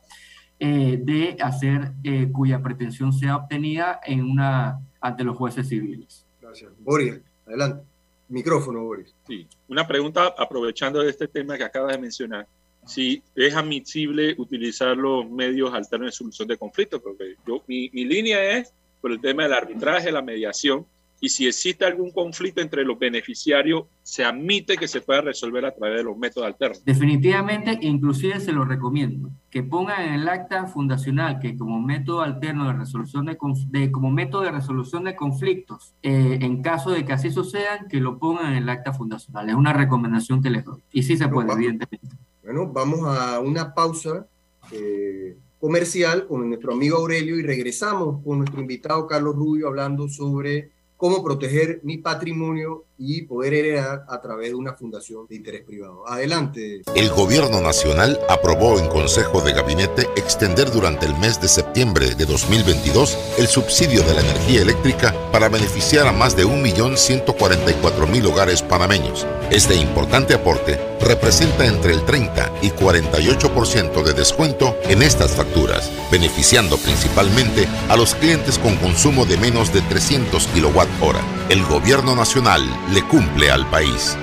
S8: eh, de hacer eh, cuya pretensión sea obtenida en una, ante los jueces civiles.
S7: Gracias. Boris, adelante. Micrófono, Boris.
S9: Sí, una pregunta aprovechando de este tema que acabas de mencionar. Si es admisible utilizar los medios alternos de solución de conflictos, porque yo, mi, mi línea es por el tema del arbitraje, la mediación, y si existe algún conflicto entre los beneficiarios, se admite que se pueda resolver a través de los métodos alternos.
S8: Definitivamente, inclusive se lo recomiendo, que pongan en el acta fundacional que como método alterno de resolución de, como método de resolución de conflictos, eh, en caso de que así sucedan, que lo pongan en el acta fundacional. Es una recomendación que les doy. Y sí se puede, evidentemente.
S7: Bueno, vamos a una pausa. Eh, comercial con nuestro amigo Aurelio y regresamos con nuestro invitado Carlos Rubio hablando sobre cómo proteger mi patrimonio y poder heredar a través de una fundación de interés privado. Adelante.
S3: El gobierno nacional aprobó en Consejo de Gabinete extender durante el mes de septiembre de 2022 el subsidio de la energía eléctrica para beneficiar a más de 1.144.000 hogares panameños. Este importante aporte representa entre el 30 y 48% de descuento en estas facturas, beneficiando principalmente a los clientes con consumo de menos de 300 kWh. El gobierno nacional le cumple al país.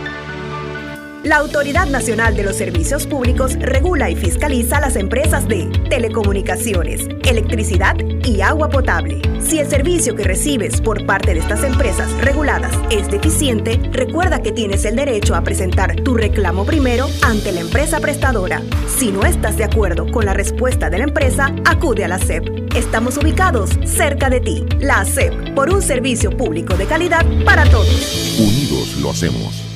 S2: La Autoridad Nacional de los Servicios Públicos regula y fiscaliza las empresas de telecomunicaciones, electricidad y agua potable. Si el servicio que recibes por parte de estas empresas reguladas es deficiente, recuerda que tienes el derecho a presentar tu reclamo primero ante la empresa prestadora. Si no estás de acuerdo con la respuesta de la empresa, acude a la SEP. Estamos ubicados cerca de ti. La SEP, por un servicio público de calidad para todos.
S3: Unidos lo hacemos.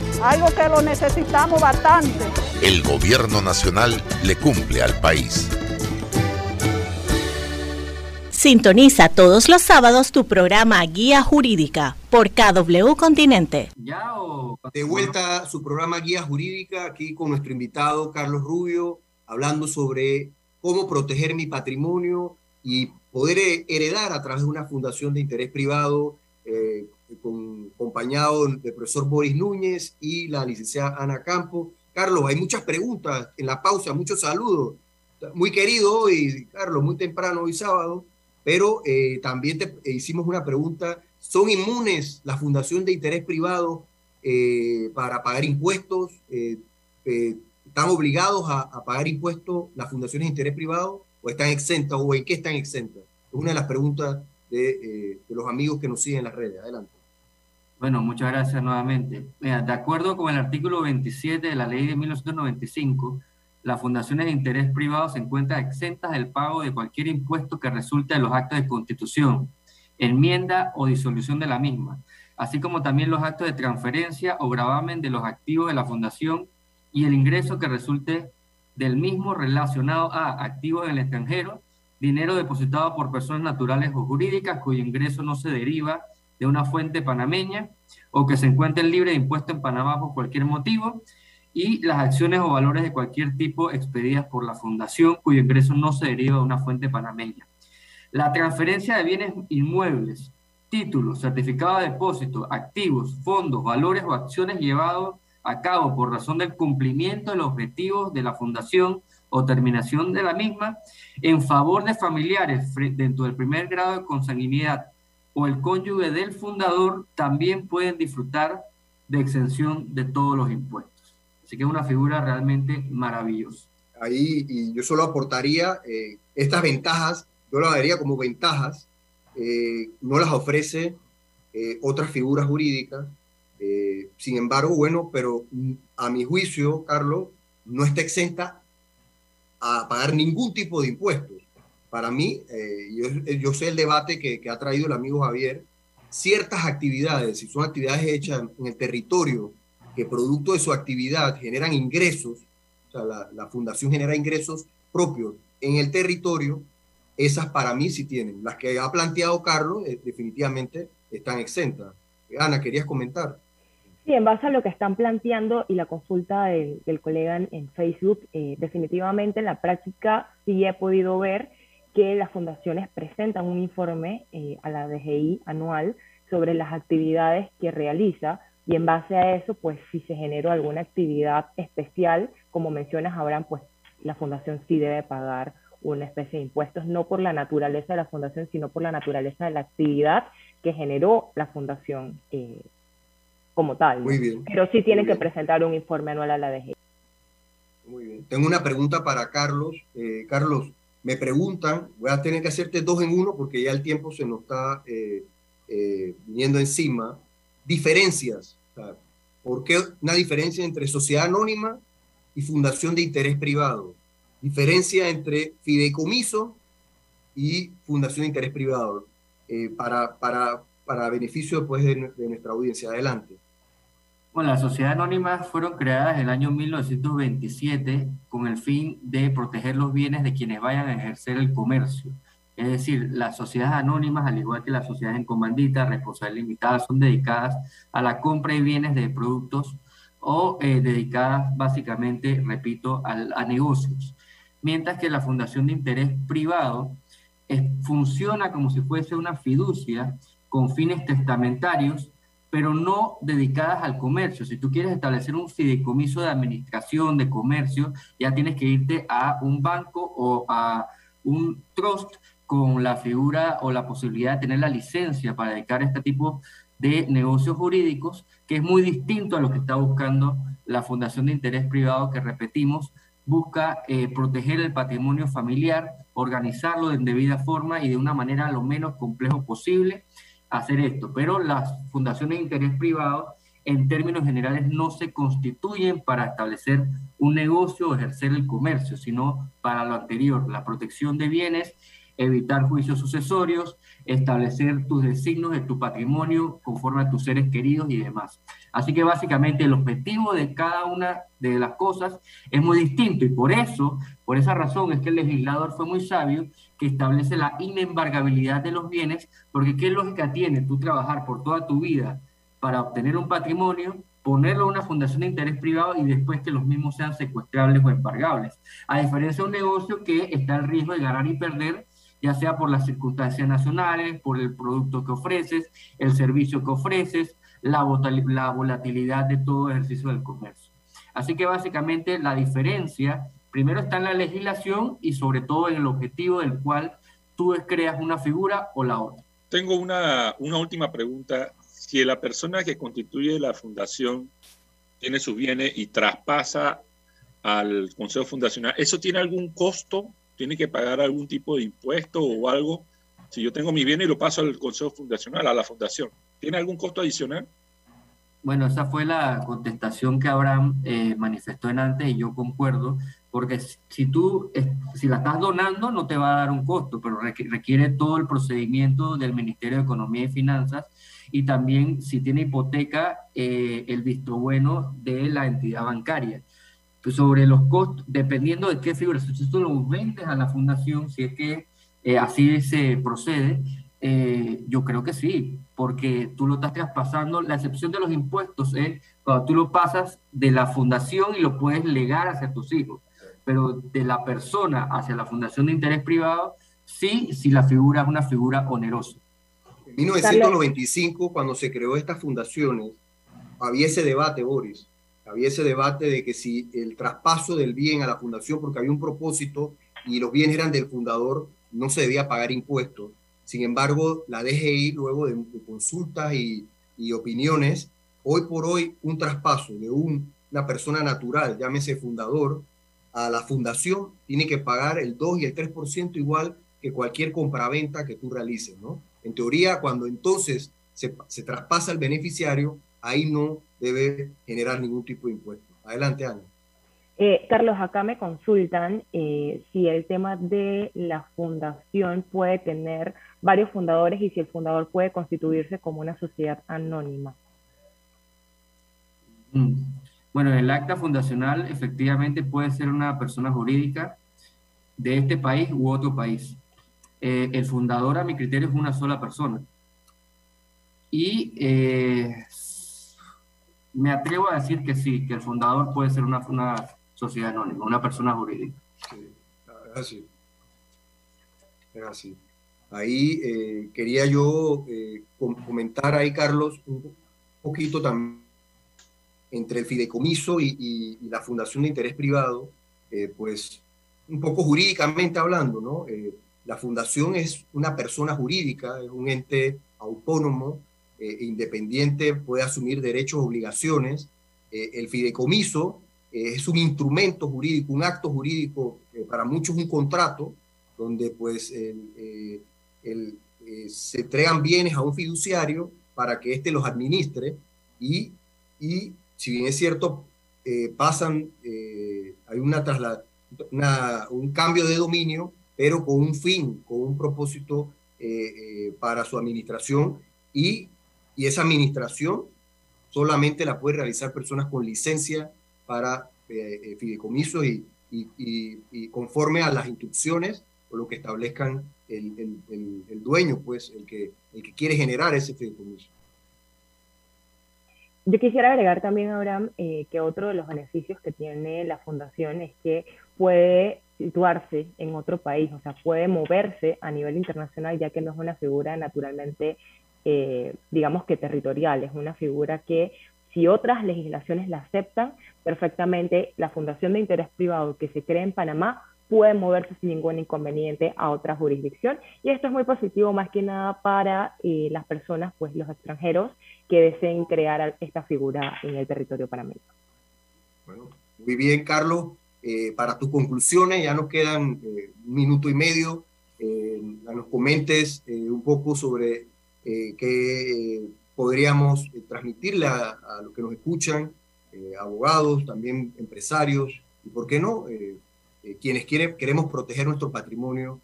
S4: algo que lo necesitamos bastante.
S3: El gobierno nacional le cumple al país.
S11: Sintoniza todos los sábados tu programa Guía Jurídica por KW Continente.
S7: De vuelta a su programa Guía Jurídica, aquí con nuestro invitado Carlos Rubio, hablando sobre cómo proteger mi patrimonio y poder heredar a través de una fundación de interés privado eh, con, acompañado del profesor Boris Núñez y la licenciada Ana Campo. Carlos, hay muchas preguntas en la pausa, muchos saludos. Muy querido hoy, Carlos, muy temprano hoy sábado, pero eh, también te hicimos una pregunta. ¿Son inmunes la Fundación de Interés Privado eh, para pagar impuestos? Eh, ¿Están obligados a, pagar impuestos las fundaciones de interés privado o están exentas o en qué están exentas? Es una de las preguntas de los amigos que nos siguen en las redes. Adelante.
S8: Bueno, muchas gracias nuevamente. de acuerdo con el artículo 27 de la ley de 1995, las fundaciones de interés privado se encuentran exentas del pago de cualquier impuesto que resulte de los actos de constitución, enmienda o disolución de la misma, así como también los actos de transferencia o gravamen de los activos de la fundación y el ingreso que resulte del mismo relacionado a activos en el extranjero, dinero depositado por personas naturales o jurídicas cuyo ingreso no se deriva de una fuente panameña o que se encuentren libre de impuesto en Panamá por cualquier motivo, y las acciones o valores de cualquier tipo expedidas por la fundación cuyo ingreso no se deriva de una fuente panameña. La transferencia de bienes inmuebles, títulos, certificados de depósito, activos, fondos, valores o acciones llevados a cabo por razón del cumplimiento de los objetivos de la fundación o terminación de la misma en favor de familiares dentro del primer grado de consanguinidad o el cónyuge del fundador también pueden disfrutar de exención de todos los impuestos. Así que es una figura realmente maravillosa.
S7: Ahí, y yo solo aportaría eh, estas ventajas, yo las daría como ventajas, eh, no las ofrece eh, otras figuras jurídicas. sin embargo, bueno, pero a mi juicio, Carlos, no está exenta a pagar ningún tipo de impuestos. Para mí, yo, yo, sé el debate que, que, ha traído el amigo Javier, ciertas actividades, si son actividades hechas en el territorio que producto de su actividad generan ingresos, o sea, la, fundación genera ingresos propios en el territorio, esas para mí sí tienen. Las que ha planteado Carlos eh, definitivamente están exentas. Ana, ¿querías comentar?
S10: Sí, en base a lo que están planteando y la consulta del, colega en, Facebook, eh, definitivamente en la práctica sí he podido ver que las fundaciones presentan un informe eh, a la DGI anual sobre las actividades que realiza y en base a eso, pues si se generó alguna actividad especial, como mencionas, Abraham, pues la fundación sí debe pagar una especie de impuestos, no por la naturaleza de la fundación, sino por la naturaleza de la actividad que generó la fundación eh, como tal.
S7: Muy bien.
S10: Pero sí tiene que presentar un informe anual a la DG.
S7: Muy bien. Tengo una pregunta para Carlos. Eh, Carlos, me preguntan, voy a tener que hacerte dos en uno porque ya el tiempo se nos está eh, viniendo encima diferencias. ¿Por qué una diferencia entre sociedad anónima y fundación de interés privado? Diferencia entre fideicomiso y fundación de interés privado, eh, para, para, para, beneficio de, de, nuestra audiencia. Adelante.
S8: Bueno, las sociedades anónimas fueron creadas en el año 1927 con el fin de proteger los bienes de quienes vayan a ejercer el comercio. Es decir, las sociedades anónimas, al igual que las sociedades en comandita, responsabilidad limitada, son dedicadas a la compra y bienes de productos o eh, dedicadas básicamente, repito, a, negocios. Mientras que la fundación de interés privado funciona como si fuese una fiducia con fines testamentarios, pero no dedicadas al comercio. Si tú quieres establecer un fideicomiso de administración, de comercio, ya tienes que irte a un banco o a un trust con la figura o la posibilidad de tener la licencia para dedicar este tipo de negocios jurídicos, que es muy distinto a lo que está buscando la Fundación de Interés Privado, que repetimos, busca eh, proteger el patrimonio familiar, organizarlo de debida forma y de una manera lo menos complejo posible hacer esto. Pero las fundaciones de interés privado, en términos generales, no se constituyen para establecer un negocio o ejercer el comercio, sino para lo anterior, la protección de bienes evitar juicios sucesorios, establecer tus designos de tu patrimonio conforme a tus seres queridos y demás. Así que básicamente el objetivo de cada una de las cosas es muy distinto y por eso, por esa razón es que el legislador fue muy sabio que establece la inembargabilidad de los bienes, porque qué lógica tiene tú trabajar por toda tu vida para obtener un patrimonio, ponerlo en una fundación de interés privado y después que los mismos sean secuestrables o embargables. A diferencia de un negocio que está al riesgo de ganar y perder ya sea por las circunstancias nacionales, por el producto que ofreces, el servicio que ofreces, la, volatilidad de todo ejercicio del comercio. Así que básicamente la diferencia primero está en la legislación y sobre todo en el objetivo del cual tú creas una figura o la otra.
S9: Tengo una, última pregunta. Si la persona que constituye la fundación tiene sus bienes y traspasa al Consejo Fundacional, ¿eso tiene algún costo tiene que pagar algún tipo de impuesto o algo. Si yo tengo mi bien y lo paso al Consejo Fundacional, a la fundación, ¿tiene algún costo adicional?
S8: Bueno, esa fue la contestación que Abraham eh, manifestó en antes y yo concuerdo. porque si tú, si la estás donando, no te va a dar un costo, pero requiere todo el procedimiento del Ministerio de Economía y Finanzas y también si tiene hipoteca, eh, el visto bueno de la entidad bancaria. Sobre los costos, dependiendo de qué figura, si tú lo vendes a la fundación, si es que eh, así se procede, eh, yo creo que sí, porque tú lo estás traspasando, la excepción de los impuestos es cuando tú lo pasas de la fundación y lo puedes legar hacia tus hijos pero de la persona hacia la fundación de interés privado, sí, si la figura es una figura onerosa.
S7: En 1995, cuando se creó estas fundaciones, había ese debate, Boris, había ese debate de que si el traspaso del bien a la fundación, porque había un propósito y los bienes eran del fundador, no se debía pagar impuestos. Sin embargo, la DGI, luego de, consultas y, opiniones, hoy por hoy un traspaso de una persona natural, llámese fundador, a la fundación, tiene que pagar el 2 y el 3% igual que cualquier compraventa que tú realices, ¿no? En teoría, cuando entonces se, traspasa el beneficiario, ahí no debe generar ningún tipo de impuesto. Adelante, Ana.
S10: Eh, Carlos, acá me consultan eh, si el tema de la fundación puede tener varios fundadores y si el fundador puede constituirse como una sociedad anónima.
S8: Mm. Bueno, el acta fundacional efectivamente puede ser una persona jurídica de este país u otro país. Eh, el fundador, a mi criterio, es una sola persona. Y eh, me atrevo a decir que sí, que el fundador puede ser una, sociedad anónima, una persona jurídica.
S7: Sí, es así. Es así. Ahí eh, quería yo comentar ahí, Carlos, un poquito también entre el fideicomiso y, la fundación de interés privado, eh, pues un poco jurídicamente hablando, ¿no? Eh, la fundación es una persona jurídica, es un ente autónomo, eh, independiente, puede asumir derechos, obligaciones. el fideicomiso es un instrumento jurídico, un acto jurídico, para muchos un contrato, donde pues se entregan bienes a un fiduciario para que éste los administre y, y si bien es cierto, eh, pasan, eh, hay una, una, un cambio de dominio, pero con un fin, con un propósito eh, para su administración y, y, esa administración solamente la puede realizar personas con licencia para fideicomiso y, y, y, conforme a las instrucciones o lo que establezcan el, el, el, dueño, pues el que, el que quiere generar ese fideicomiso.
S10: Yo quisiera agregar también, Abraham, eh, que otro de los beneficios que tiene la fundación es que puede situarse en otro país, o sea, puede moverse a nivel internacional, ya que no es una figura naturalmente, eh, digamos que territorial, es una figura que si otras legislaciones la aceptan, perfectamente la Fundación de Interés Privado que se crea en Panamá puede moverse sin ningún inconveniente a otra jurisdicción. Y esto es muy positivo más que nada para eh, las personas, pues los extranjeros que deseen crear esta figura en el territorio panameño.
S7: Bueno, muy bien, Carlos. Eh, para tus conclusiones, ya nos quedan un minuto y medio. Nos comentes un poco sobre qué podríamos transmitirle a, los que nos escuchan, abogados, también empresarios, y por qué no, quienes quieren, queremos proteger nuestro patrimonio,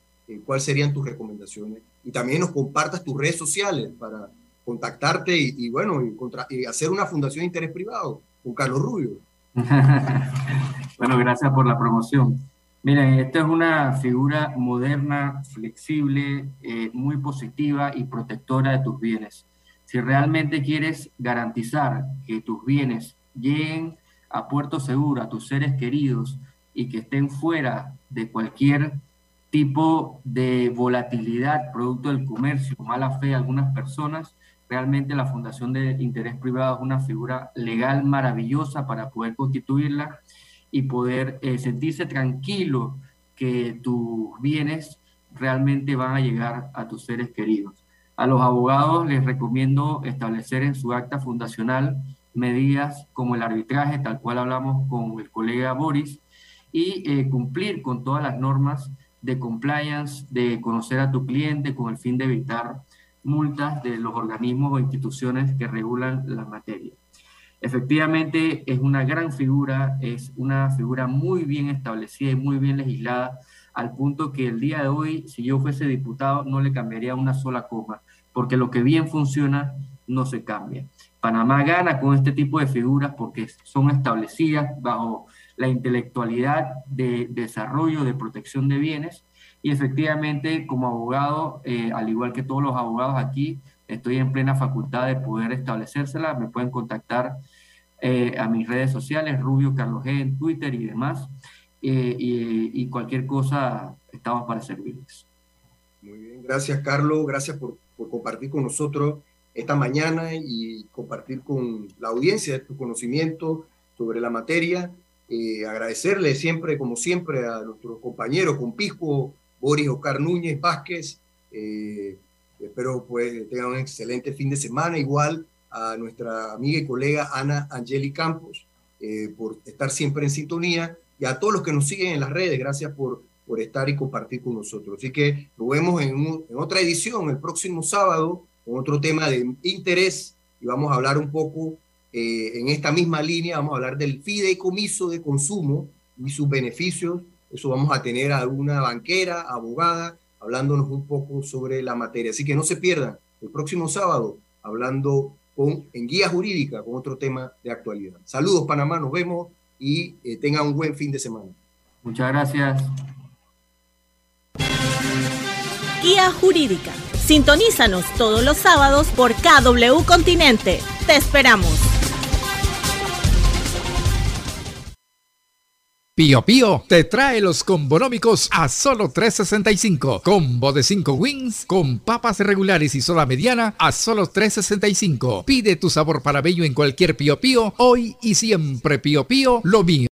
S7: cuáles serían tus recomendaciones. Y también nos compartas tus redes sociales para contactarte y, bueno, y, hacer una fundación de interés privado con Carlos Rubio.
S8: bueno, gracias por la promoción. Miren, esta es una figura moderna, flexible, eh, muy positiva y protectora de tus bienes. Si realmente quieres garantizar que tus bienes lleguen a puerto seguro, a tus seres queridos y que estén fuera de cualquier tipo de volatilidad producto del comercio, mala fe de algunas personas, Realmente la Fundación de Interés Privado es una figura legal maravillosa para poder constituirla y poder eh, sentirse tranquilo que tus bienes realmente van a llegar a tus seres queridos. A los abogados les recomiendo establecer en su acta fundacional medidas como el arbitraje, tal cual hablamos con el colega Boris, y eh, cumplir con todas las normas de compliance, de conocer a tu cliente con el fin de evitar multas de los organismos o instituciones que regulan la materia. Efectivamente, es una gran figura, es una figura muy bien establecida y muy bien legislada, al punto que el día de hoy, si yo fuese diputado, no le cambiaría una sola coma, porque lo que bien funciona no se cambia. Panamá gana con este tipo de figuras porque son establecidas bajo la intelectualidad de desarrollo, de protección de bienes, y efectivamente como abogado, eh, al igual que todos los abogados aquí, estoy en plena facultad de poder establecérsela. Me pueden contactar eh, a mis redes sociales, Rubio Carlos G en Twitter y demás. Eh, y, cualquier cosa, estamos para servirles.
S7: Muy bien, gracias Carlos, gracias por, compartir con nosotros esta mañana y compartir con la audiencia tu conocimiento sobre la materia. Eh, agradecerle siempre, como siempre, a nuestros compañeros, Pisco, Boris Oscar Núñez Vázquez. Eh, espero pues tengan un excelente fin de semana. Igual a nuestra amiga y colega Ana Angeli Campos eh, por estar siempre en sintonía y a todos los que nos siguen en las redes. Gracias por, por estar y compartir con nosotros. Así que nos vemos en, en otra edición el próximo sábado con otro tema de interés y vamos a hablar un poco eh, en esta misma línea, vamos a hablar del fideicomiso de consumo y sus beneficios. Eso vamos a tener a una banquera, abogada, hablándonos un poco sobre la materia. Así que no se pierdan el próximo sábado hablando con, en guía jurídica con otro tema de actualidad. Saludos Panamá, nos vemos y eh, tengan un buen fin de semana.
S8: Muchas gracias.
S11: Guía jurídica Sintonízanos todos los sábados por KW Continente. Te esperamos.
S12: Pío Pío te trae los combonómicos a solo 365. Combo de 5 wings con papas regulares y sola mediana a solo 365. Pide tu sabor para bello en cualquier Pío Pío, hoy y siempre Pío Pío, lo mío.